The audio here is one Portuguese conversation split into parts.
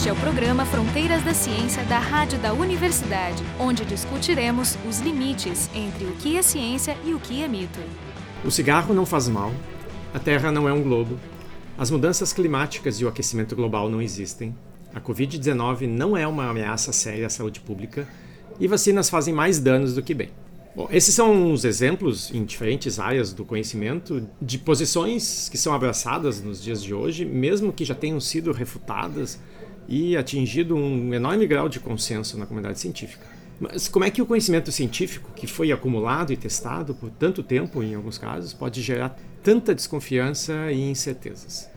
Este é o programa Fronteiras da Ciência da Rádio da Universidade, onde discutiremos os limites entre o que é ciência e o que é mito. O cigarro não faz mal, a Terra não é um globo, as mudanças climáticas e o aquecimento global não existem, a Covid-19 não é uma ameaça séria à saúde pública e vacinas fazem mais danos do que bem. Bom, esses são os exemplos em diferentes áreas do conhecimento de posições que são abraçadas nos dias de hoje, mesmo que já tenham sido refutadas e atingido um enorme grau de consenso na comunidade científica. Mas como é que o conhecimento científico, que foi acumulado e testado por tanto tempo, em alguns casos, pode gerar tanta desconfiança e incertezas?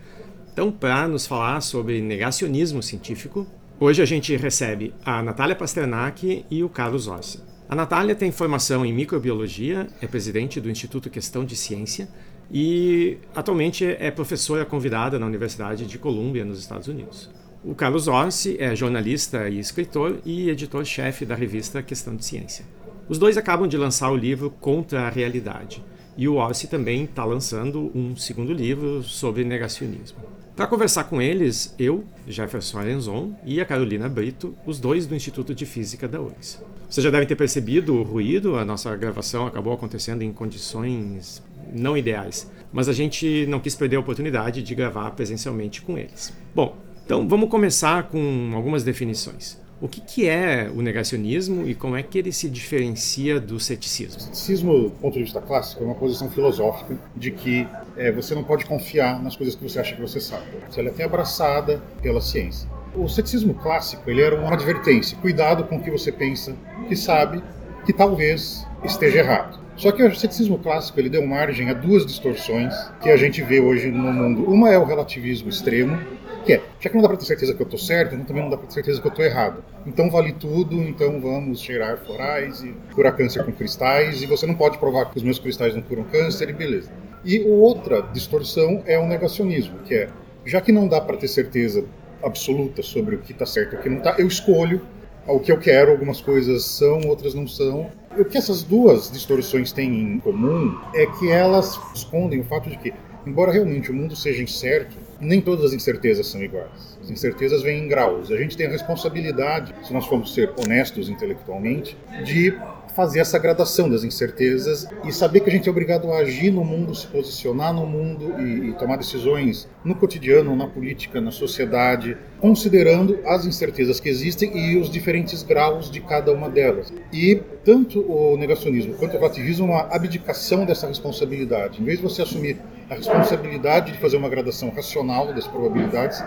Então, para nos falar sobre negacionismo científico, hoje a gente recebe a Natália Pasternak e o Carlos Orsi. A Natália tem formação em microbiologia, é presidente do Instituto Questão de Ciência e atualmente é professora convidada na Universidade de Colômbia, nos Estados Unidos. O Carlos Orsi é jornalista e escritor e editor-chefe da revista Questão de Ciência. Os dois acabam de lançar o livro Contra a Realidade, e o Orsi também está lançando um segundo livro sobre negacionismo. Para conversar com eles, eu, Jefferson Arenzon e a Carolina Brito, os dois do Instituto de Física da URGS. Vocês já devem ter percebido o ruído, a nossa gravação acabou acontecendo em condições não ideais, mas a gente não quis perder a oportunidade de gravar presencialmente com eles. Bom, então, vamos começar com algumas definições. O que, que, é o negacionismo e como é que ele se diferencia do ceticismo? O ceticismo, do ponto de vista clássico, é uma posição filosófica de que é, você não pode confiar nas coisas que você acha que você sabe. Ela é até abraçada pela ciência. O ceticismo clássico ele era uma advertência: cuidado com o que você pensa que sabe, que talvez esteja errado. Só que o ceticismo clássico ele deu margem a duas distorções que a gente vê hoje no mundo. Uma é o relativismo extremo, que é, já que não dá para ter certeza que eu estou certo, então também não dá para ter certeza que eu estou errado. Então vale tudo, então vamos cheirar florais e curar câncer com cristais, e você não pode provar que os meus cristais não curam câncer, e beleza. E outra distorção é o negacionismo, que é, já que não dá para ter certeza absoluta sobre o que está certo e o que não está, eu escolho o que eu quero, algumas coisas são, outras não são. O que essas duas distorções têm em comum é que elas escondem o fato de que, embora realmente o mundo seja incerto, nem todas as incertezas são iguais. As incertezas vêm em graus. A gente tem a responsabilidade, se nós formos ser honestos intelectualmente, de fazer essa gradação das incertezas e saber que a gente é obrigado a agir no mundo, se posicionar no mundo e, e, tomar decisões no cotidiano, na política, na sociedade, considerando as incertezas que existem e os diferentes graus de cada uma delas. E tanto o negacionismo quanto o relativismo é uma abdicação dessa responsabilidade. Em vez de você assumir a responsabilidade de fazer uma gradação racional das probabilidades,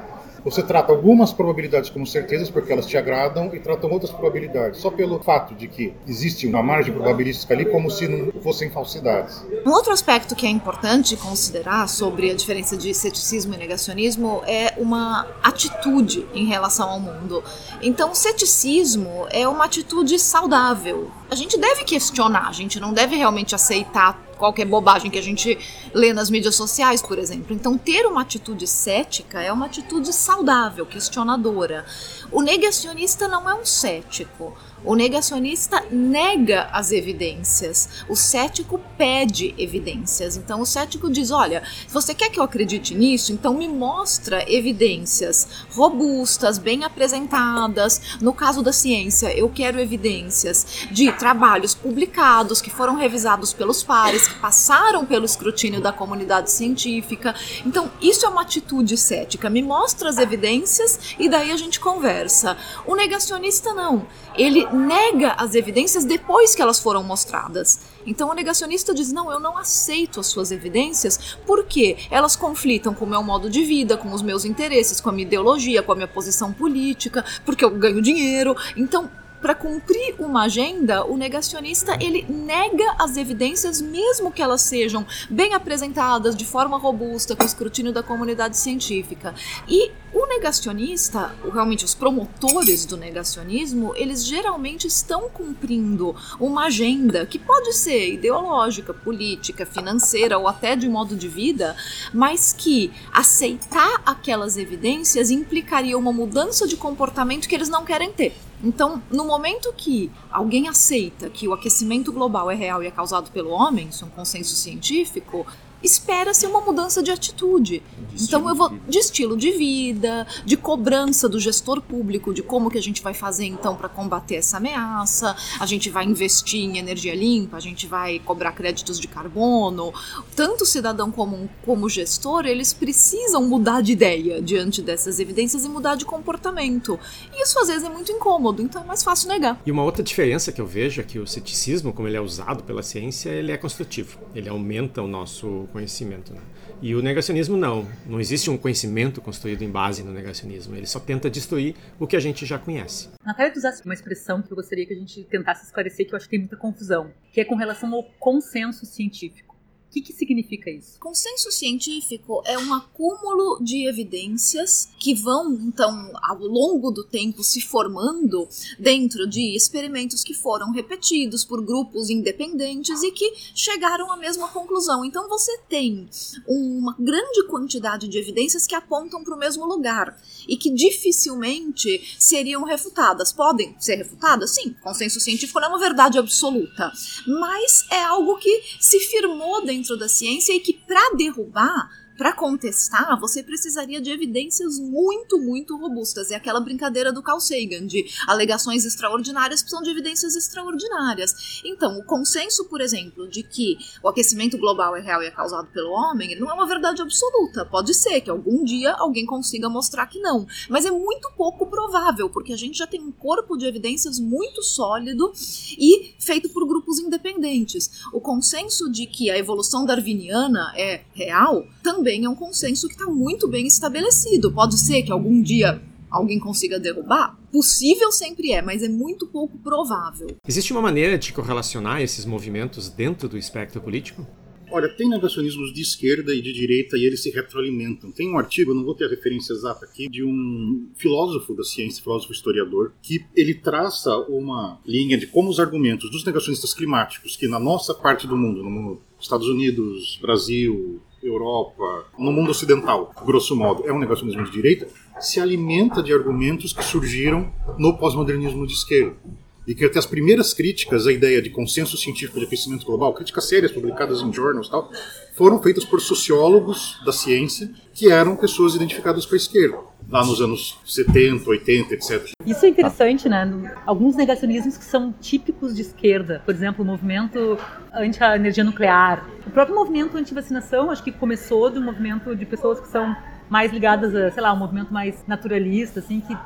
você trata algumas probabilidades como certezas porque elas te agradam e trata outras probabilidades só pelo fato de que existe uma margem probabilística ali como se não fossem falsidades. Um outro aspecto que é importante considerar sobre a diferença de ceticismo e negacionismo é uma atitude em relação ao mundo. Então, ceticismo é uma atitude saudável. A gente deve questionar, a gente não deve realmente aceitar qualquer bobagem que a gente lê nas mídias sociais, por exemplo. Então, ter uma atitude cética é uma atitude saudável, questionadora. O negacionista não é um cético. O negacionista nega as evidências. O cético pede evidências. Então o cético diz: olha, se você quer que eu acredite nisso, então me mostra evidências robustas, bem apresentadas. No caso da ciência, eu quero evidências de trabalhos publicados que foram revisados pelos pares, que passaram pelo escrutínio da comunidade científica. Então, isso é uma atitude cética. Me mostra as evidências e daí a gente conversa. O negacionista não. Ele nega as evidências depois que elas foram mostradas. Então o negacionista diz: não, eu não aceito as suas evidências porque elas conflitam com o meu modo de vida, com os meus interesses, com a minha ideologia, com a minha posição política, porque eu ganho dinheiro. Então para cumprir uma agenda, o negacionista ele nega as evidências, mesmo que elas sejam bem apresentadas de forma robusta, com escrutínio da comunidade científica. E o negacionista, realmente os promotores do negacionismo, eles geralmente estão cumprindo uma agenda que pode ser ideológica, política, financeira ou até de modo de vida, mas que aceitar aquelas evidências implicaria uma mudança de comportamento que eles não querem ter. Então, no momento que alguém aceita que o aquecimento global é real e é causado pelo homem, isso é um consenso científico, espera-se uma mudança de atitude. De então eu vou de estilo de vida, de cobrança do gestor público, de como que a gente vai fazer então para combater essa ameaça. A gente vai investir em energia limpa, a gente vai cobrar créditos de carbono. Tanto o cidadão comum como o gestor, eles precisam mudar de ideia diante dessas evidências e mudar de comportamento. E isso às vezes é muito incômodo, então é mais fácil negar. E uma outra diferença que eu vejo é que o ceticismo, como ele é usado pela ciência, ele é construtivo. Ele aumenta o nosso conhecimento. Né? E o negacionismo não. Não existe um conhecimento construído em base no negacionismo. Ele só tenta destruir o que a gente já conhece. Natália, tu usasse uma expressão que eu gostaria que a gente tentasse esclarecer, que eu acho que tem muita confusão, que é com relação ao consenso científico que, que significa isso? Consenso científico é um acúmulo de evidências que vão, então, ao longo do tempo se formando dentro de experimentos que foram repetidos por grupos independentes e que chegaram à mesma conclusão. Então, você tem uma grande quantidade de evidências que apontam para o mesmo lugar e que dificilmente seriam refutadas. Podem ser refutadas? Sim, consenso científico não é uma verdade absoluta, mas é algo que se firmou dentro da ciência e que para derrubar para contestar, você precisaria de evidências muito, muito robustas. É aquela brincadeira do Carl Sagan, de alegações extraordinárias precisam de evidências extraordinárias. Então, o consenso, por exemplo, de que o aquecimento global é real e é causado pelo homem, não é uma verdade absoluta. Pode ser que algum dia alguém consiga mostrar que não. Mas é muito pouco provável, porque a gente já tem um corpo de evidências muito sólido e feito por grupos independentes. O consenso de que a evolução darwiniana é real também também é um consenso que está muito bem estabelecido. Pode ser que algum dia alguém consiga derrubar? Possível sempre é, mas é muito pouco provável. Existe uma maneira de correlacionar esses movimentos dentro do espectro político? Olha, tem negacionismos de esquerda e de direita e eles se retroalimentam. Tem um artigo, não vou ter a referência exata aqui, de um filósofo da ciência, filósofo historiador, que ele traça uma linha de como os argumentos dos negacionistas climáticos, que na nossa parte do mundo, no Estados Unidos, Brasil, Europa, no mundo ocidental, grosso modo, é um negacionismo de direita, se alimenta de argumentos que surgiram no pós-modernismo de esquerda. E que até as primeiras críticas à ideia de consenso científico de aquecimento global, críticas sérias publicadas em journals e tal, foram feitas por sociólogos da ciência que eram pessoas identificadas com a esquerda, lá nos anos 70, 80, etc. Isso é interessante, né? Alguns negacionismos que são típicos de esquerda, por exemplo, o movimento anti-energia nuclear. O próprio movimento anti-vacinação, acho que começou do movimento de pessoas que são mais ligadas a, sei lá, um movimento mais naturalista, assim, que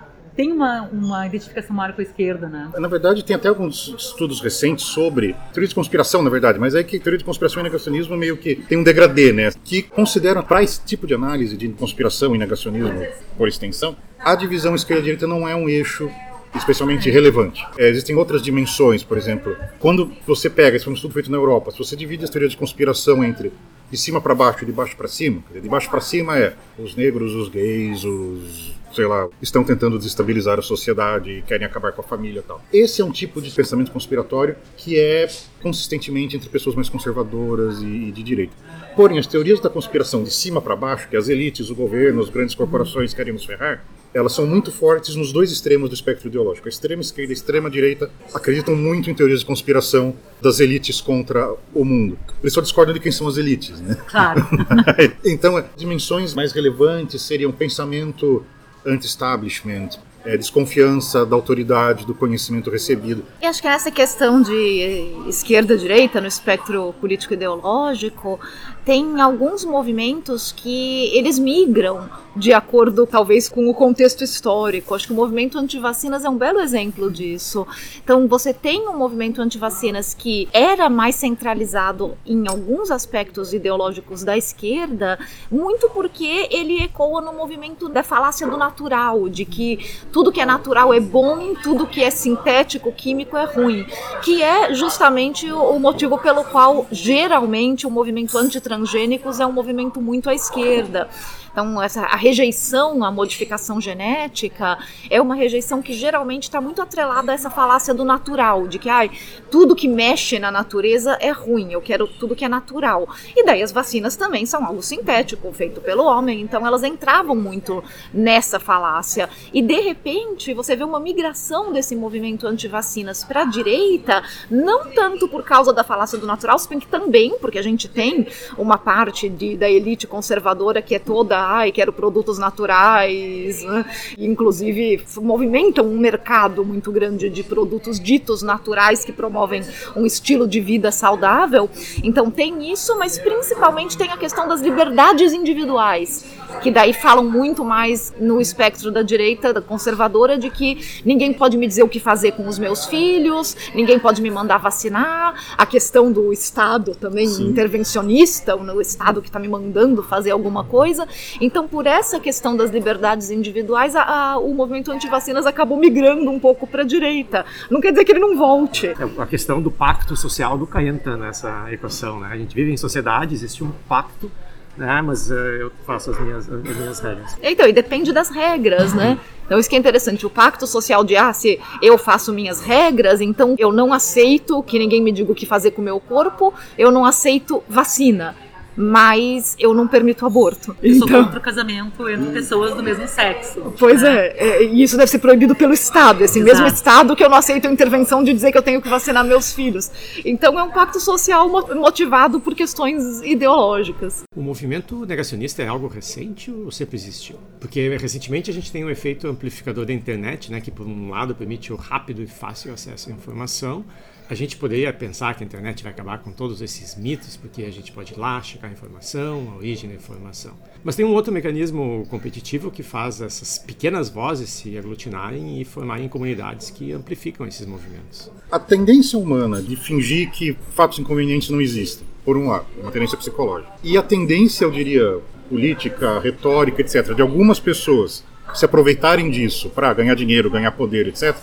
tem uma, uma identificação maior com a esquerda, né? Na verdade, tem até alguns estudos recentes sobre teoria de conspiração, na verdade, mas é que teoria de conspiração e negacionismo meio que tem um degradê, né? Que consideram, para esse tipo de análise de conspiração e negacionismo, por extensão, a divisão esquerda-direita não é um eixo especialmente relevante. É, existem outras dimensões, por exemplo, quando você pega, esse foi um estudo feito na Europa, se você divide as teorias de conspiração entre de cima para baixo e de baixo para cima, de baixo para cima é os negros, os gays, os sei lá, estão tentando desestabilizar a sociedade e querem acabar com a família e tal. Esse é um tipo de pensamento conspiratório que é consistentemente entre pessoas mais conservadoras e, e de direita. Porém, as teorias da conspiração de cima para baixo, que as elites, o governo, as grandes corporações querem nos ferrar, elas são muito fortes nos dois extremos do espectro ideológico. A extrema esquerda e a extrema direita acreditam muito em teorias de conspiração das elites contra o mundo. Eles só discordam de quem são as elites, né? Claro. então, dimensões mais relevantes seriam pensamento anti-establishment, é, desconfiança da autoridade, do conhecimento recebido. E acho que essa questão de esquerda-direita no espectro político-ideológico tem alguns movimentos que eles migram de acordo, talvez, com o contexto histórico. Acho que o movimento anti-vacinas é um belo exemplo disso. Então, você tem um movimento anti-vacinas que era mais centralizado em alguns aspectos ideológicos da esquerda, muito porque ele ecoa no movimento da falácia do natural, de que tudo que é natural é bom, tudo que é sintético, químico é ruim, que é justamente o motivo pelo qual geralmente o movimento anti-transgênicos é um movimento muito à esquerda Então, essa, a rejeição à modificação genética é uma rejeição que geralmente está muito atrelada a essa falácia do natural, de que ai, tudo que mexe na natureza é ruim, eu quero tudo que é natural. E daí as vacinas também são algo sintético, feito pelo homem, então elas entravam muito nessa falácia. E de repente você vê uma migração desse movimento anti-vacinas para a direita, não tanto por causa da falácia do natural, se bem que também, porque a gente tem uma parte de, da elite conservadora que é toda, ai, quero produtos naturais, né? inclusive movimentam um mercado muito grande de produtos ditos naturais que promovem um estilo de vida saudável. Então tem isso, mas principalmente tem a questão das liberdades individuais, que daí falam muito mais no espectro da direita da conservadora de que ninguém pode me dizer o que fazer com os meus filhos, ninguém pode me mandar vacinar, a questão do Estado também Sim. intervencionista, o Estado que está me mandando fazer alguma coisa. Então, por essa questão das liberdades individuais, a, a, o movimento anti-vacinas acabou migrando um pouco para a direita. Não quer dizer que ele não volte. É, a questão do pacto social do entra nessa equação. Né? A gente vive em sociedade, existe um pacto né? Mas uh, eu faço as minhas, as minhas regras. Então, e depende das regras, né? Então, isso que é interessante. O pacto social de, ah, se eu faço minhas regras, então eu não aceito que ninguém me diga o que fazer com o meu corpo, eu não aceito vacina mas eu não permito aborto. Eu então... sou contra o casamento entre pessoas do mesmo sexo. Pois né? é, e isso deve ser proibido pelo Estado, esse Exato. mesmo Estado que eu não aceito a intervenção de dizer que eu tenho que vacinar meus filhos. Então é um pacto social motivado por questões ideológicas. O movimento negacionista é algo recente ou sempre existiu? Porque recentemente a gente tem um efeito amplificador da internet, né, que por um lado permite o rápido e fácil acesso à informação, a gente poderia pensar que a internet vai acabar com todos esses mitos, porque a gente pode ir lá checar a informação, a origem da informação. Mas tem um outro mecanismo competitivo que faz essas pequenas vozes se aglutinarem e formarem comunidades que amplificam esses movimentos. A tendência humana de fingir que fatos inconvenientes não existem, por um lado, uma tendência psicológica. E a tendência, eu diria, política, retórica, etc., de algumas pessoas se aproveitarem disso para ganhar dinheiro, ganhar poder, etc.,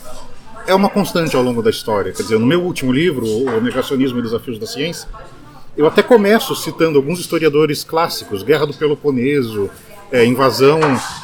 é uma constante ao longo da história. Quer dizer, no meu último livro, O Negacionismo e Desafios da Ciência, eu até começo citando alguns historiadores clássicos, Guerra do Peloponeso, é, invasão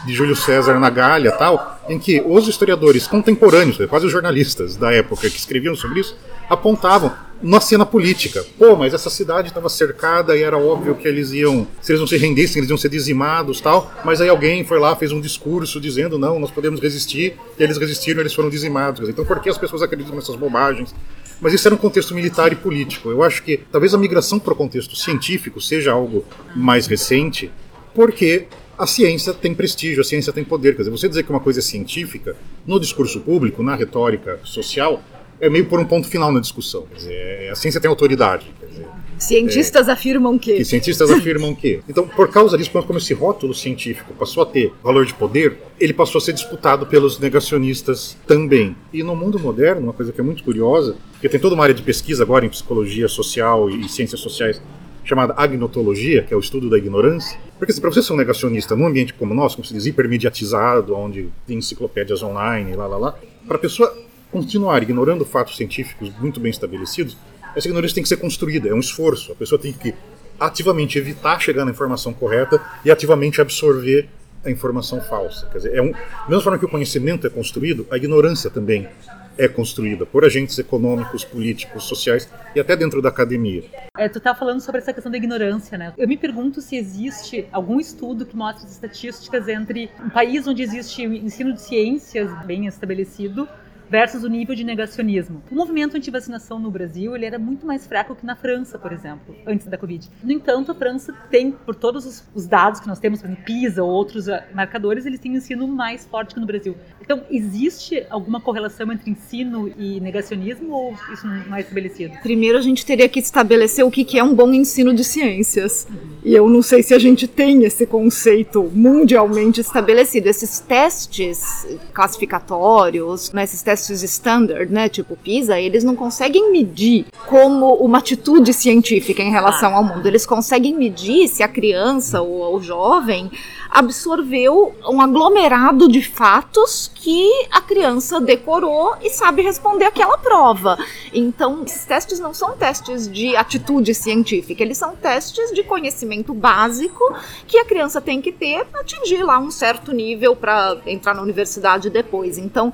de Júlio César na Gália tal, em que os historiadores contemporâneos, quase os jornalistas da época que escreviam sobre isso, apontavam uma cena política. Pô, mas essa cidade estava cercada e era óbvio que eles iam, se eles não se rendessem, eles iam ser dizimados tal. Mas aí alguém foi lá, fez um discurso dizendo: não, nós podemos resistir. E eles resistiram, eles foram dizimados. Então, por que as pessoas acreditam nessas bobagens? Mas isso era um contexto militar e político. Eu acho que talvez a migração para o contexto científico seja algo mais recente, porque a ciência tem prestígio, a ciência tem poder. Quer dizer, você dizer que uma coisa é científica, no discurso público, na retórica social, é meio por um ponto final na discussão. Quer dizer, é, a ciência tem autoridade. Dizer, cientistas é, afirmam que. que. Cientistas afirmam que. Então, por causa disso, como esse rótulo científico passou a ter valor de poder, ele passou a ser disputado pelos negacionistas também. E no mundo moderno, uma coisa que é muito curiosa, porque tem toda uma área de pesquisa agora em psicologia social e ciências sociais chamada agnotologia, que é o estudo da ignorância. Porque assim, para você ser um negacionista num ambiente como o nosso, como se diz, hipermediatizado, onde tem enciclopédias online, lá, lá, lá, para a pessoa continuar ignorando fatos científicos muito bem estabelecidos, essa ignorância tem que ser construída, é um esforço. A pessoa tem que ativamente evitar chegar na informação correta e ativamente absorver a informação falsa. Quer dizer, é um, da mesma forma que o conhecimento é construído, a ignorância também é construída por agentes econômicos, políticos, sociais e até dentro da academia. É, tu está falando sobre essa questão da ignorância, né? Eu me pergunto se existe algum estudo que mostre as estatísticas entre um país onde existe ensino de ciências bem estabelecido versus o nível de negacionismo. O movimento anti-vacinação no Brasil ele era muito mais fraco que na França, por exemplo, antes da Covid. No entanto, a França tem, por todos os, os dados que nós temos, por exemplo, PISA ou outros ah, marcadores, eles têm um ensino mais forte que no Brasil. Então, existe alguma correlação entre ensino e negacionismo ou isso não é estabelecido? Primeiro, a gente teria que estabelecer o que é um bom ensino de ciências. E eu não sei se a gente tem esse conceito mundialmente estabelecido. Esses testes classificatórios, né, esses testes testes standard, né, tipo PISA, eles não conseguem medir como uma atitude científica em relação ao mundo. Eles conseguem medir se a criança ou o jovem absorveu um aglomerado de fatos que a criança decorou e sabe responder aquela prova. Então, esses testes não são testes de atitude científica, eles são testes de conhecimento básico que a criança tem que ter para atingir lá um certo nível para entrar na universidade depois. Então,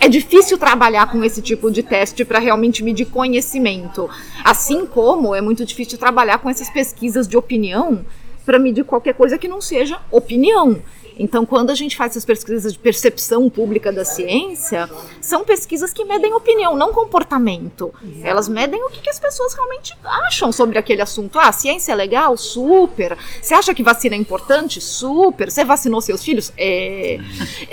é difícil trabalhar com esse tipo de teste para realmente medir conhecimento. Assim como é muito difícil trabalhar com essas pesquisas de opinião para medir qualquer coisa que não seja opinião. Então, quando a gente faz essas pesquisas de percepção pública da ciência, são pesquisas que medem opinião, não comportamento. Elas medem o que, as pessoas realmente acham sobre aquele assunto. Ah, ciência é legal? Super. Você acha que vacina é importante? Super. Você vacinou seus filhos? É.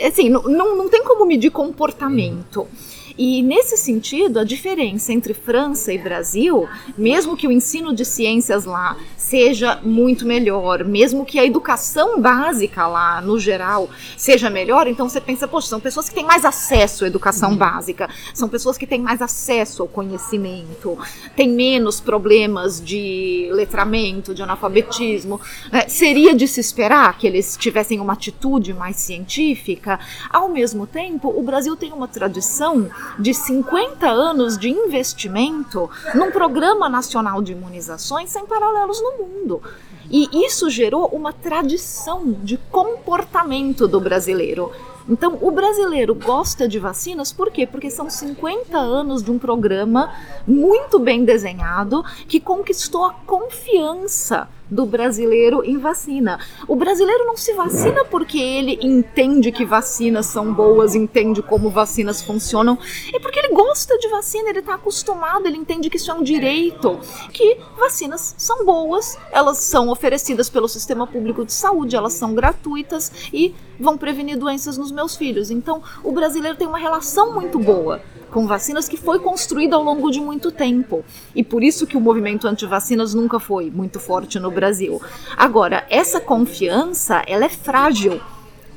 Assim, não, não, não tem como medir comportamento. E nesse sentido, a diferença entre França e Brasil, mesmo que o ensino de ciências lá seja muito melhor, mesmo que a educação básica lá, no geral, seja melhor, então você pensa, poxa, são pessoas que têm mais acesso à educação uhum. básica, são pessoas que têm mais acesso ao conhecimento, têm menos problemas de letramento, de analfabetismo. É, seria de se esperar que eles tivessem uma atitude mais científica. Ao mesmo tempo, o Brasil tem uma tradição de 50 anos de investimento num programa nacional de imunizações sem paralelos no mundo. E isso gerou uma tradição de comportamento do brasileiro. Então, o brasileiro gosta de vacinas por quê? Porque são 50 anos de um programa muito bem desenhado que conquistou a confiança do brasileiro em vacina. O brasileiro não se vacina porque ele entende que vacinas são boas, entende como vacinas funcionam, é porque ele gosta de vacina, ele está acostumado, ele entende que isso é um direito, que vacinas são boas, elas são oferecidas pelo sistema público de saúde, elas são gratuitas e vão prevenir doenças nos meus filhos. Então, o brasileiro tem uma relação muito boa com vacinas que foi construída ao longo de muito tempo. E por isso que o movimento anti-vacinas nunca foi muito forte no Brasil. Agora, essa confiança, ela é frágil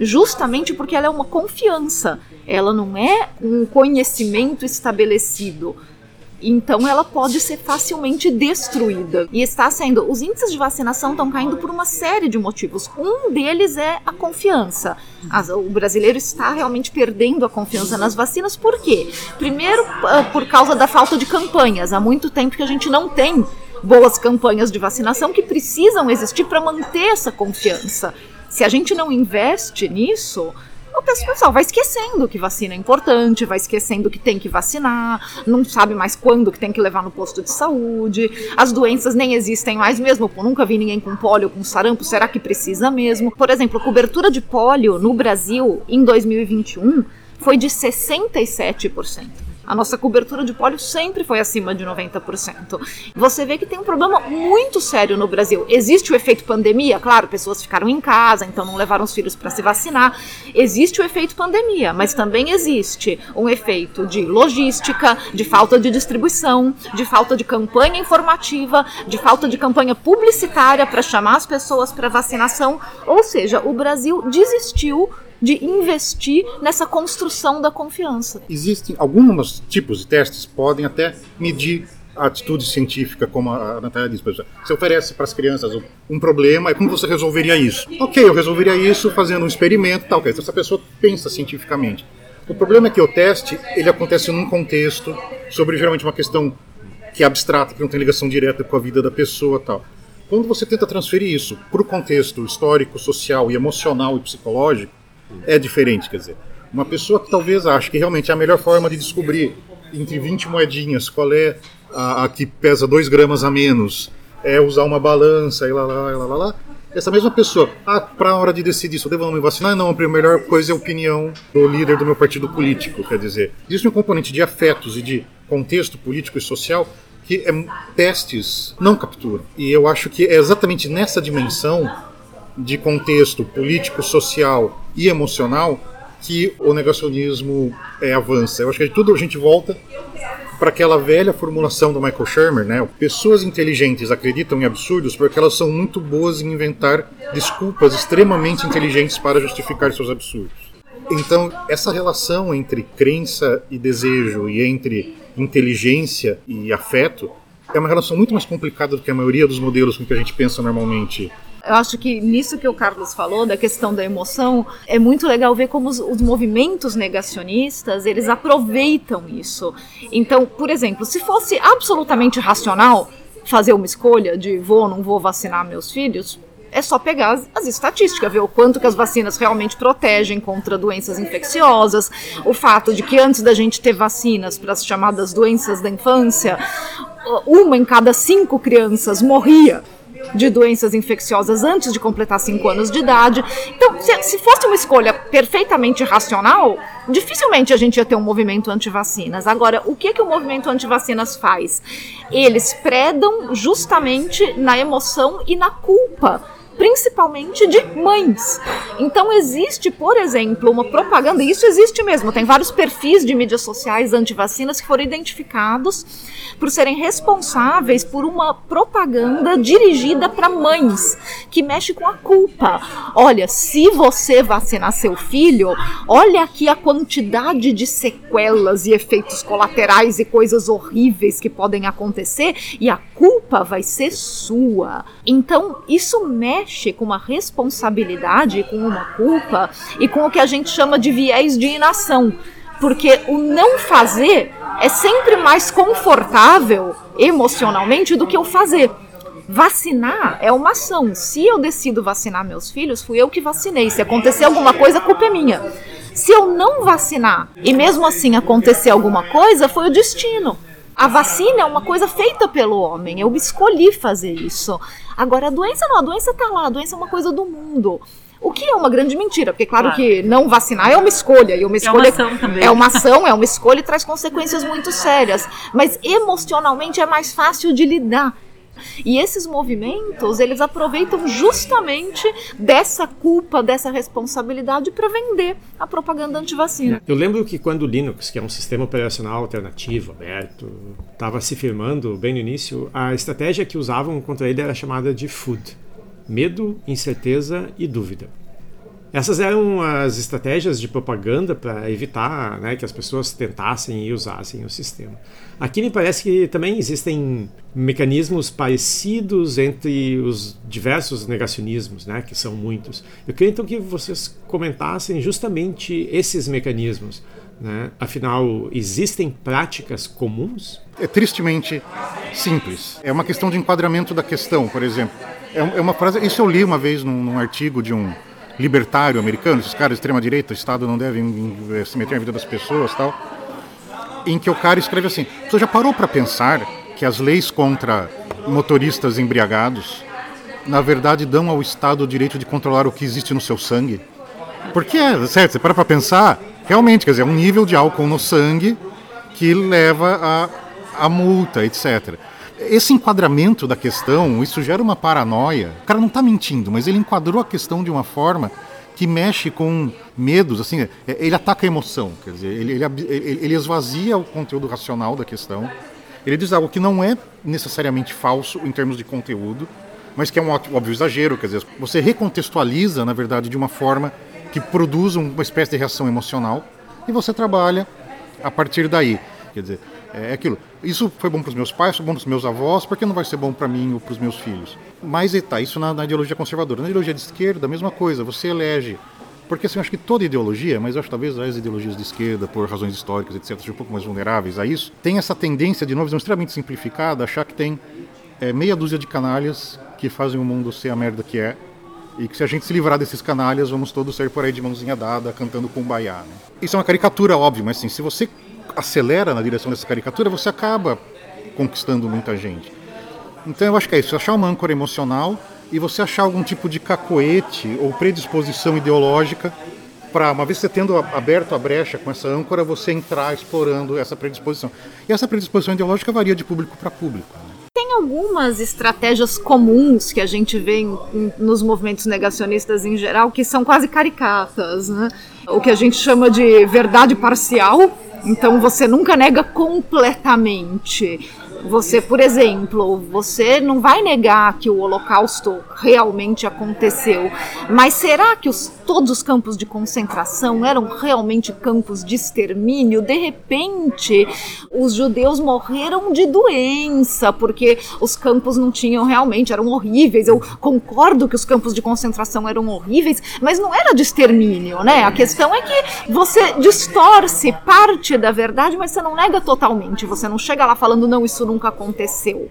justamente porque ela é uma confiança, ela não é um conhecimento estabelecido. Então ela pode ser facilmente destruída. E está sendo. Os índices de vacinação estão caindo por uma série de motivos. Um deles é a confiança. As, o brasileiro está realmente perdendo a confiança nas vacinas. Por quê? Primeiro, ah, por causa da falta de campanhas. Há muito tempo que a gente não tem boas campanhas de vacinação que precisam existir para manter essa confiança. Se a gente não investe nisso, o pessoal vai esquecendo que vacina é importante, vai esquecendo que tem que vacinar, não sabe mais quando que tem que levar no posto de saúde, as doenças nem existem mais mesmo, nunca vi ninguém com pólio, com sarampo, será que precisa mesmo? Por exemplo, a cobertura de pólio no Brasil em 2021 foi de 67% a nossa cobertura de pólio sempre foi acima de 90%. Você vê que tem um problema muito sério no Brasil. Existe o efeito pandemia, claro, pessoas ficaram em casa, então não levaram os filhos para se vacinar. Existe o efeito pandemia, mas também existe um efeito de logística, de falta de distribuição, de falta de campanha informativa, de falta de campanha publicitária para chamar as pessoas para vacinação. Ou seja, o Brasil desistiu de investir nessa construção da confiança. Existem alguns tipos de testes podem até medir a atitude científica, como a Natália disse. Por exemplo, você oferece para as crianças um problema, como você resolveria isso? Ok, eu resolveria isso fazendo um experimento, tal. Essa pessoa pensa cientificamente. O problema é que o teste ele acontece num contexto sobre geralmente uma questão que é abstrata, que não tem ligação direta com a vida da pessoa, tal. Quando você tenta transferir isso para o contexto histórico, social e emocional e psicológico, é diferente, quer dizer. Uma pessoa que talvez ache que realmente é a melhor forma de descobrir entre 20 moedinhas qual é a, a que pesa 2 gramas a menos, é usar uma balança e lá, lá, lá, lá, lá. Essa mesma pessoa, ah, para a hora de decidir se eu devo ou não me vacinar, não, a melhor coisa é a opinião do líder do meu partido político. Quer dizer, existe um componente de afetos e de contexto político e social que é, testes não capturam. E eu acho que é exatamente nessa dimensão de contexto político, social e emocional que o negacionismo é, avança. Eu acho que de tudo a gente volta para aquela velha formulação do Michael Shermer, né? Pessoas inteligentes acreditam em absurdos porque elas são muito boas em inventar desculpas extremamente inteligentes para justificar seus absurdos. Então, essa relação entre crença e desejo e entre inteligência e afeto é uma relação muito mais complicada do que a maioria dos modelos com que a gente pensa normalmente Eu acho que nisso que o Carlos falou, da questão da emoção, é muito legal ver como os, os movimentos negacionistas, eles aproveitam isso. Então, por exemplo, se fosse absolutamente racional fazer uma escolha de vou ou não vou vacinar meus filhos, é só pegar as, as, estatísticas, ver o quanto que as vacinas realmente protegem contra doenças infecciosas, o fato de que antes da gente ter vacinas para as chamadas doenças da infância, uma em cada cinco crianças morria de doenças infecciosas antes de completar 5 anos de idade. Então, se, se, fosse uma escolha perfeitamente racional, dificilmente a gente ia ter um movimento anti-vacinas. Agora, o que, que o movimento anti-vacinas faz? Eles predam justamente na emoção e na culpa principalmente de mães. Então existe, por exemplo, uma propaganda, e isso existe mesmo, tem vários perfis de mídias sociais anti-vacinas que foram identificados por serem responsáveis por uma propaganda dirigida para mães, que mexe com a culpa. Olha, se você vacinar seu filho, olha aqui a quantidade de sequelas e efeitos colaterais e coisas horríveis que podem acontecer, e a culpa vai ser sua. Então, isso mexe mexe com uma responsabilidade, com uma culpa e com o que a gente chama de viés de inação. Porque o não fazer é sempre mais confortável emocionalmente do que o fazer. Vacinar é uma ação. Se eu decido vacinar meus filhos, fui eu que vacinei. Se acontecer alguma coisa, a culpa é minha. Se eu não vacinar e mesmo assim acontecer alguma coisa, foi o destino. A vacina é uma coisa feita pelo homem. Eu escolhi fazer isso. Agora, a doença não, a doença está lá, a doença é uma coisa do mundo. O que é uma grande mentira, porque claro, claro, que não vacinar é uma escolha, e uma escolha é uma ação também. É uma ação, é uma escolha e traz consequências muito sérias, mas emocionalmente é mais fácil de lidar. E esses movimentos, eles aproveitam justamente dessa culpa, dessa responsabilidade para vender a propaganda antivacina. Eu lembro que quando o Linux, que é um sistema operacional alternativo, aberto, estava se firmando bem no início, a estratégia que usavam contra ele era chamada de FUD. Medo, incerteza e dúvida. Essas eram as estratégias de propaganda para evitar né, que as pessoas tentassem e usassem o sistema. Aqui me parece que também existem mecanismos parecidos entre os diversos negacionismos, né, que são muitos. Eu queria então que vocês comentassem justamente esses mecanismos. Né? Afinal, existem práticas comuns? É tristemente simples. É uma questão de enquadramento da questão, por exemplo. É, é uma frase. Isso eu li uma vez num, num artigo de um libertário americano, esses caras de extrema direita, o Estado não deve se meter na vida das pessoas tal, em que o cara escreve assim: você já parou para pensar que as leis contra motoristas embriagados, na verdade, dão ao Estado o direito de controlar o que existe no seu sangue? Porque é, certo, você para para pensar, realmente, quer dizer, é um nível de álcool no sangue que leva a, a multa, etc esse enquadramento da questão, isso gera uma paranoia. O cara não está mentindo, mas ele enquadrou a questão de uma forma que mexe com medos, assim, é, ele ataca a emoção, quer dizer, ele, ele, ele esvazia o conteúdo racional da questão. Ele diz algo que não é necessariamente falso em termos de conteúdo, mas que é um óbvio exagero, quer dizer, você recontextualiza, na verdade, de uma forma que produz uma espécie de reação emocional e você trabalha a partir daí. Quer dizer, é aquilo. Isso foi bom para os meus pais, foi bom para os meus avós, por que não vai ser bom para mim ou para os meus filhos? Mas está, isso na, na, ideologia conservadora. Na ideologia de esquerda, a mesma coisa, você elege. Porque assim, eu acho que toda ideologia, mas eu acho talvez as ideologias de esquerda, por razões históricas, etc., sejam um pouco mais vulneráveis a isso, tem essa tendência, de uma visão extremamente simplificada, achar que tem é, meia dúzia de canalhas que fazem o mundo ser a merda que é, e que se a gente se livrar desses canalhas, vamos todos sair por aí de mãozinha dada, cantando baiá. Né? Isso é uma caricatura, óbvio, mas assim, se você acelera na direção dessa caricatura, você acaba conquistando muita gente. Então eu acho que é isso, achar uma âncora emocional e você achar algum tipo de cacoete ou predisposição ideológica para, uma vez você tendo aberto a brecha com essa âncora, você entrar explorando essa predisposição. E essa predisposição ideológica varia de público para público. Né? Tem algumas estratégias comuns que a gente vê em, em, nos movimentos negacionistas em geral que são quase caricatas, né? O que a gente chama de verdade parcial, então você nunca nega completamente. Você, por exemplo, você não vai negar que o Holocausto realmente aconteceu, mas será que os, todos os campos de concentração eram realmente campos de extermínio? De repente, os judeus morreram de doença, porque os campos não tinham realmente, eram horríveis. Eu concordo que os campos de concentração eram horríveis, mas não era de extermínio, né? A questão é que você distorce parte da verdade, mas você não nega totalmente. Você não chega lá falando, não, isso nunca aconteceu.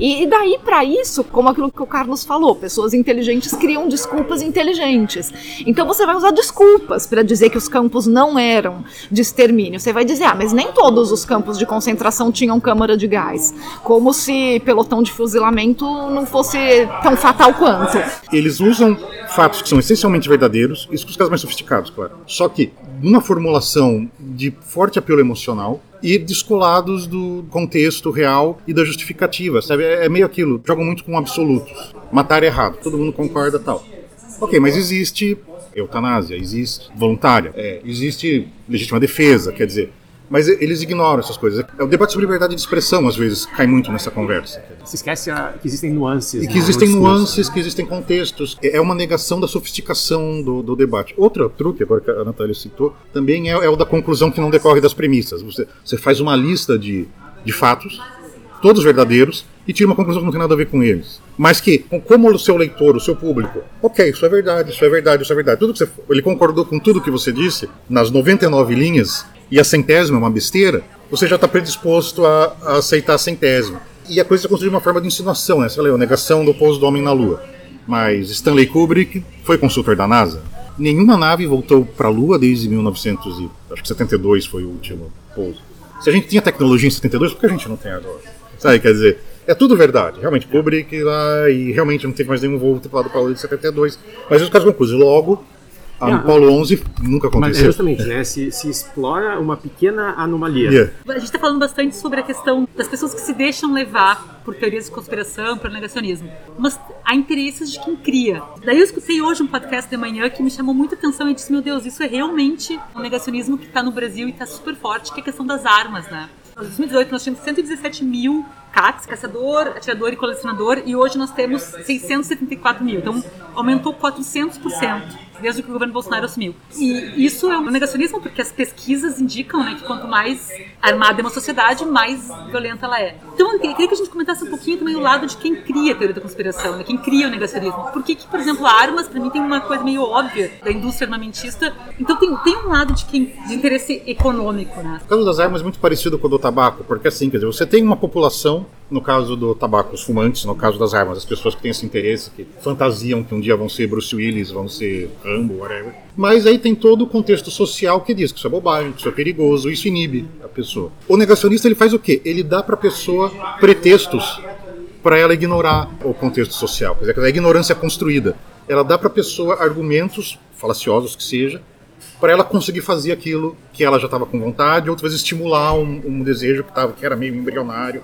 E, daí para isso, como aquilo que o Carlos falou, pessoas inteligentes criam desculpas inteligentes. Então você vai usar desculpas para dizer que os campos não eram de extermínio. Você vai dizer, ah, mas nem todos os campos de concentração tinham câmara de gás. Como se pelotão de fuzilamento não fosse tão fatal quanto. Eles usam fatos que são essencialmente verdadeiros, isso com os casos mais sofisticados, claro. Só que numa formulação de forte apelo emocional, e descolados do contexto real e da justificativa, sabe? É, é meio aquilo, jogam muito com absolutos. Matar é errado, todo mundo concorda tal. Ok, mas existe eutanásia, existe voluntária, é, existe legítima defesa, quer dizer, mas eles ignoram essas coisas. É o debate sobre liberdade de expressão, às vezes, cai muito nessa conversa. Se esquece a, que existem nuances. E que existem nuances, que existem contextos. É uma negação da sofisticação do, do debate. Outro truque, agora que a Natália citou, também é, é, o da conclusão que não decorre das premissas. Você, você faz uma lista de, de fatos, todos verdadeiros, e tira uma conclusão que não tem nada a ver com eles. Mas que, como o seu leitor, o seu público, ok, isso é verdade, isso é verdade, isso é verdade. Tudo que você, ele concordou com tudo que você disse, nas 99 linhas, e a centésima é uma besteira, você já está predisposto a, a, aceitar a centésima. E a coisa se construiu de uma forma de insinuação, né? Você leu, negação do pouso do homem na Lua. Mas Stanley Kubrick foi consultor da NASA. Nenhuma nave voltou para a Lua desde 1972 foi o último pouso. Se a gente tinha tecnologia em 72, por que a gente não tem agora? Sabe, quer dizer, é tudo verdade. Realmente, Kubrick lá e realmente não teve mais nenhum voo tripulado para a Lua de 72. Mas os casos conclusos. Logo, a no Polo 11 nunca aconteceu. Mas é justamente, né? Se, se explora uma pequena anomalia. Yeah. A gente está falando bastante sobre a questão das pessoas que se deixam levar por teorias de conspiração, por negacionismo. Mas há interesses de quem cria. Daí eu escutei hoje um podcast de manhã que me chamou muita atenção e disse: Meu Deus, isso é realmente um negacionismo que está no Brasil e está super forte, que é a questão das armas, né? Em 2018 nós tínhamos 117 mil CATs, caçador, atirador e colecionador, e hoje nós temos 674 mil. Então aumentou 400% desde que o governo Bolsonaro assumiu. E isso é um negacionismo porque as pesquisas indicam né, que quanto mais armada é uma sociedade, mais violenta ela é. Então eu queria que a gente comentasse um pouquinho também o lado de quem cria a teoria da conspiração, né, quem cria o negacionismo. Por que, por exemplo, armas, para mim, tem uma coisa meio óbvia da indústria armamentista. Então tem, tem um lado de, quem, de interesse econômico. Né? O caso das armas é muito parecido com o do tabaco, porque assim, quer dizer, você tem uma população no caso do tabaco, os fumantes, no caso das armas, as pessoas que têm esse interesse, que fantasiam que um dia vão ser Bruce Willis, vão ser Rambo, whatever. Mas aí tem todo o contexto social que diz que isso é bobagem, que isso é perigoso, isso inibe a pessoa. O negacionista ele faz o quê? Ele dá para a pessoa pretextos para ela ignorar o contexto social, quer dizer, a ignorância construída. Ela dá para a pessoa argumentos falaciosos que seja, para ela conseguir fazer aquilo que ela já estava com vontade, outras vezes estimular um, um desejo que, tava, que era meio embrionário,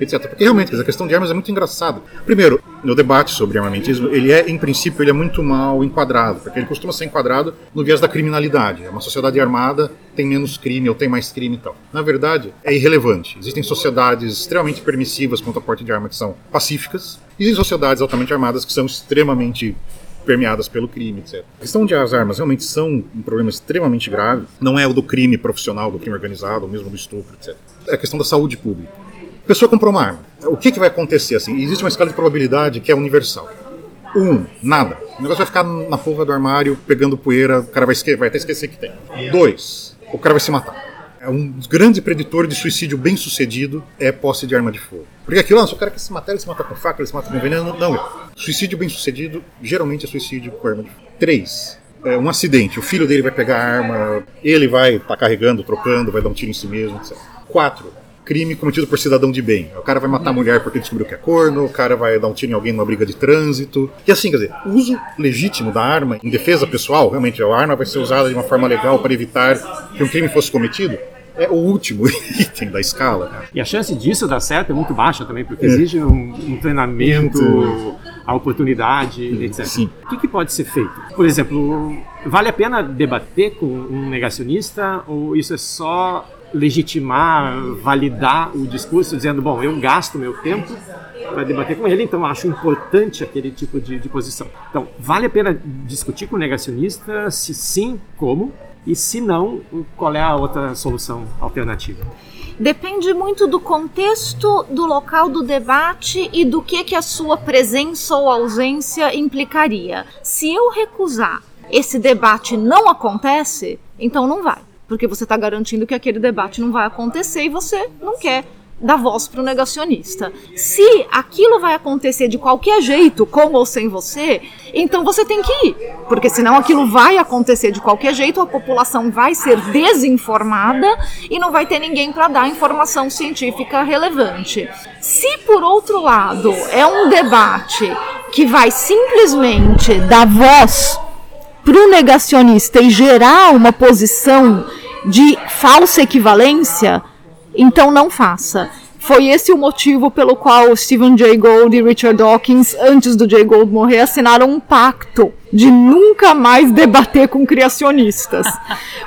etc. Porque realmente a questão de armas é muito engraçada. Primeiro, no debate sobre armamentismo, ele é, em princípio, ele é muito mal enquadrado, porque ele costuma ser enquadrado no viés da criminalidade. É uma sociedade armada tem menos crime ou tem mais crime e tal. Na verdade, é irrelevante. Existem sociedades extremamente permissivas quanto ao porte de arma que são pacíficas, e existem sociedades altamente armadas que são extremamente permeadas pelo crime, etc. A questão de as armas realmente são um problema extremamente grave. Não é o do crime profissional, do crime organizado, ou mesmo do estupro, etc. É a questão da saúde pública. A pessoa comprou uma arma. O que, que vai acontecer assim? Existe uma escala de probabilidade que é universal. Um, nada. O negócio vai ficar na porra do armário, pegando poeira, o cara vai, esque vai até esquecer que tem. Dois, o cara vai se matar é um grande preditor de suicídio bem sucedido é posse de arma de fogo. Porque aquilo, não, se o cara quer se matar, ele se mata com faca, ele se mata com veneno. Não, suicídio bem sucedido geralmente é suicídio com arma de fogo. Três, é um acidente. O filho dele vai pegar a arma, ele vai estar tá carregando, trocando, vai dar um tiro em si mesmo, etc. Quatro, crime cometido por cidadão de bem. O cara vai matar a mulher porque descobriu que é corno, o cara vai dar um tiro em alguém numa briga de trânsito. E assim, quer dizer, o uso legítimo da arma em defesa pessoal, realmente, a arma vai ser usada de uma forma legal para evitar que um crime fosse cometido é o último item da escala. E a chance disso dar certo é muito baixa também, porque é. exige um, um treinamento, muito... a oportunidade, hum, etc. Sim. O que, que, pode ser feito? Por exemplo, vale a pena debater com um negacionista ou isso é só legitimar, validar o discurso, dizendo, bom, eu gasto meu tempo para debater com ele, então acho importante aquele tipo de, de posição. Então, vale a pena discutir com o negacionista, se sim, como, e se não, qual é a outra solução alternativa? Depende muito do contexto, do local do debate e do que, que a sua presença ou ausência implicaria. Se eu recusar, esse debate não acontece, então não vai. Porque você está garantindo que aquele debate não vai acontecer e você não quer dar voz para o negacionista. Se aquilo vai acontecer de qualquer jeito, com ou sem você, então você tem que ir, porque senão aquilo vai acontecer de qualquer jeito, a população vai ser desinformada e não vai ter ninguém para dar informação científica relevante. Se por outro lado é um debate que vai simplesmente dar voz para o negacionista e gerar uma posição de falsa equivalência, então não faça. Foi esse o motivo pelo qual Stephen Jay Gould e Richard Dawkins, antes do Jay Gould morrer, assinaram um pacto de nunca mais debater com criacionistas.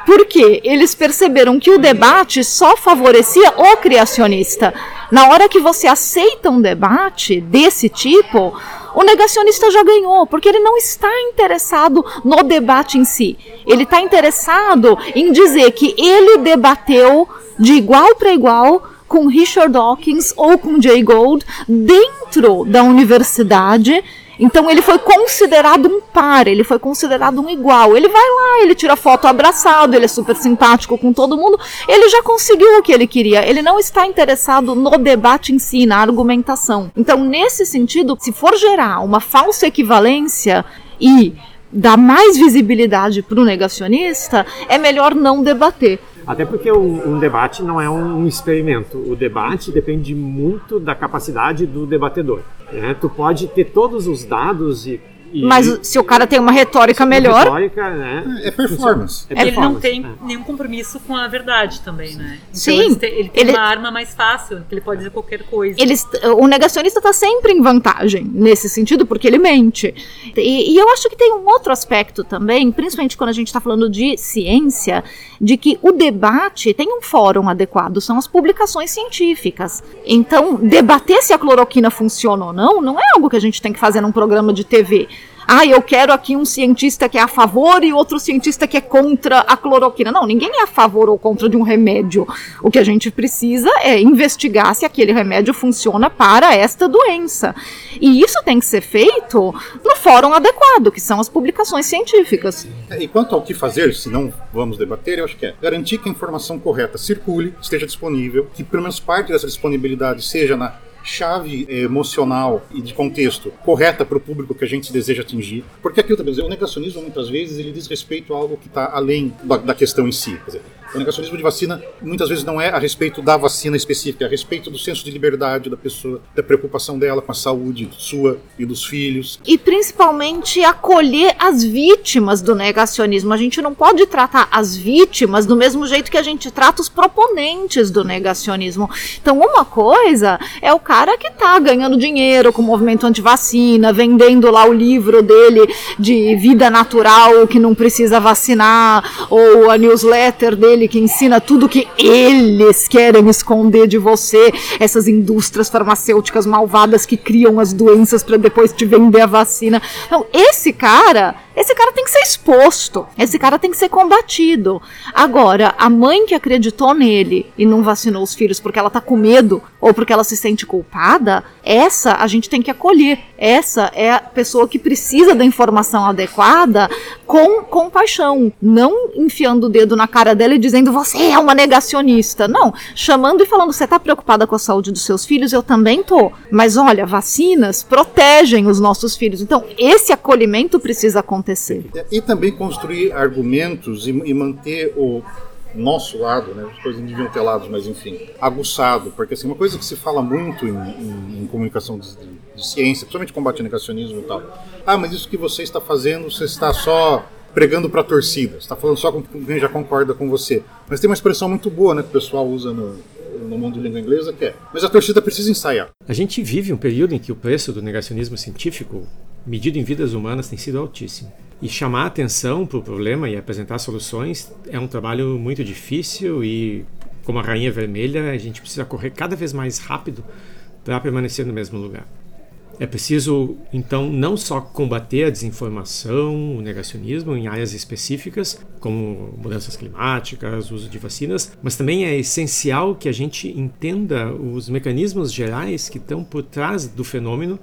Porque eles perceberam que o debate só favorecia o criacionista. Na hora que você aceita um debate desse tipo, o negacionista já ganhou, porque ele não está interessado no debate em si. Ele está interessado em dizer que ele debateu de igual para igual com Richard Dawkins ou com Jay Gould dentro da universidade. Então ele foi considerado um par, ele foi considerado um igual. Ele vai lá, ele tira foto abraçado, ele é super simpático com todo mundo. Ele já conseguiu o que ele queria. Ele não está interessado no debate em si, na argumentação. Então, nesse sentido, se for gerar uma falsa equivalência e dar mais visibilidade para o negacionista, é melhor não debater. Até porque um, um debate não é um, experimento. O debate depende muito da capacidade do debatedor. Né? Tu pode ter todos os dados e e Mas se o cara tem uma retórica melhor. Retórica, né? É performance. É performance. Ele não tem é. nenhum compromisso com a verdade também, né? Então Sim. Ele tem, ele tem ele... uma arma mais fácil, que ele pode dizer qualquer coisa. Eles, o negacionista está sempre em vantagem nesse sentido, porque ele mente. E, e eu acho que tem um outro aspecto também, principalmente quando a gente está falando de ciência, de que o debate tem um fórum adequado, são as publicações científicas. Então, debater se a cloroquina funciona ou não, não é algo que a gente tem que fazer num programa de TV ah, eu quero aqui um cientista que é a favor e outro cientista que é contra a cloroquina. Não, ninguém é a favor ou contra de um remédio. O que a gente precisa é investigar se aquele remédio funciona para esta doença. E isso tem que ser feito no fórum adequado, que são as publicações científicas. É, e quanto ao que fazer, se não vamos debater, eu acho que é garantir que a informação correta circule, esteja disponível, que pelo menos parte dessa disponibilidade seja na chave emocional e de contexto correta para o público que a gente deseja atingir. Porque também, o negacionismo muitas vezes ele diz respeito a algo que está além da, da, questão em si. Quer dizer, o negacionismo de vacina muitas vezes não é a respeito da vacina específica, é a respeito do senso de liberdade da pessoa, da preocupação dela com a saúde sua e dos filhos. E principalmente acolher as vítimas do negacionismo. A gente não pode tratar as vítimas do mesmo jeito que a gente trata os proponentes do negacionismo. Então, uma coisa é o cara que está ganhando dinheiro com o movimento antivacina, vendendo lá o livro dele de vida natural que não precisa vacinar, ou a newsletter dele que ensina tudo que eles querem esconder de você, essas indústrias farmacêuticas malvadas que criam as doenças para depois te vender a vacina. Então, esse cara esse cara tem que ser exposto, esse cara tem que ser combatido. Agora, a mãe que acreditou nele e não vacinou os filhos porque ela tá com medo ou porque ela se sente culpada, essa a gente tem que acolher. Essa é a pessoa que precisa da informação adequada com compaixão, não enfiando o dedo na cara dela e dizendo você é uma negacionista. Não, chamando e falando você tá preocupada com a saúde dos seus filhos, eu também tô. Mas olha, vacinas protegem os nossos filhos. Então, esse acolhimento precisa acontecer acontecer. E também construir argumentos e, e manter o nosso lado, né? As coisas não deviam ter lados, mas enfim, aguçado, porque assim, uma coisa que se fala muito em, em, em comunicação de, de, ciência, principalmente combate ao negacionismo e tal. Ah, mas isso que você está fazendo, você está só pregando para a torcida, está falando só com quem já concorda com você. Mas tem uma expressão muito boa, né, que o pessoal usa no, no mundo de língua inglesa, que é, mas a torcida precisa ensaiar. A gente vive um período em que o preço do negacionismo científico medido em vidas humanas tem sido altíssimo. E chamar atenção para o problema e apresentar soluções é um trabalho muito difícil e como a rainha vermelha, a gente precisa correr cada vez mais rápido para permanecer no mesmo lugar. É preciso, então, não só combater a desinformação, o negacionismo em áreas específicas, como mudanças climáticas, uso de vacinas, mas também é essencial que a gente entenda os mecanismos gerais que estão por trás do fenômeno,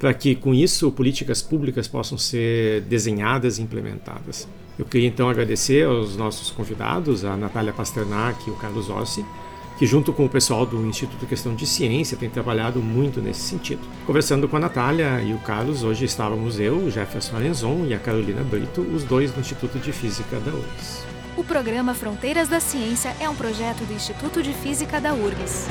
para que, com isso, políticas públicas possam ser desenhadas e implementadas. Eu queria, então, agradecer aos nossos convidados, a Natália Pasternak e o Carlos Ossi, que junto com o pessoal do Instituto Questão de Ciência tem trabalhado muito nesse sentido. Conversando com a Natália e o Carlos, hoje estávamos eu, o Jefferson Arenzon e a Carolina Brito, os dois do Instituto de Física da URGS. O programa Fronteiras da Ciência é um projeto do Instituto de Física da URGS.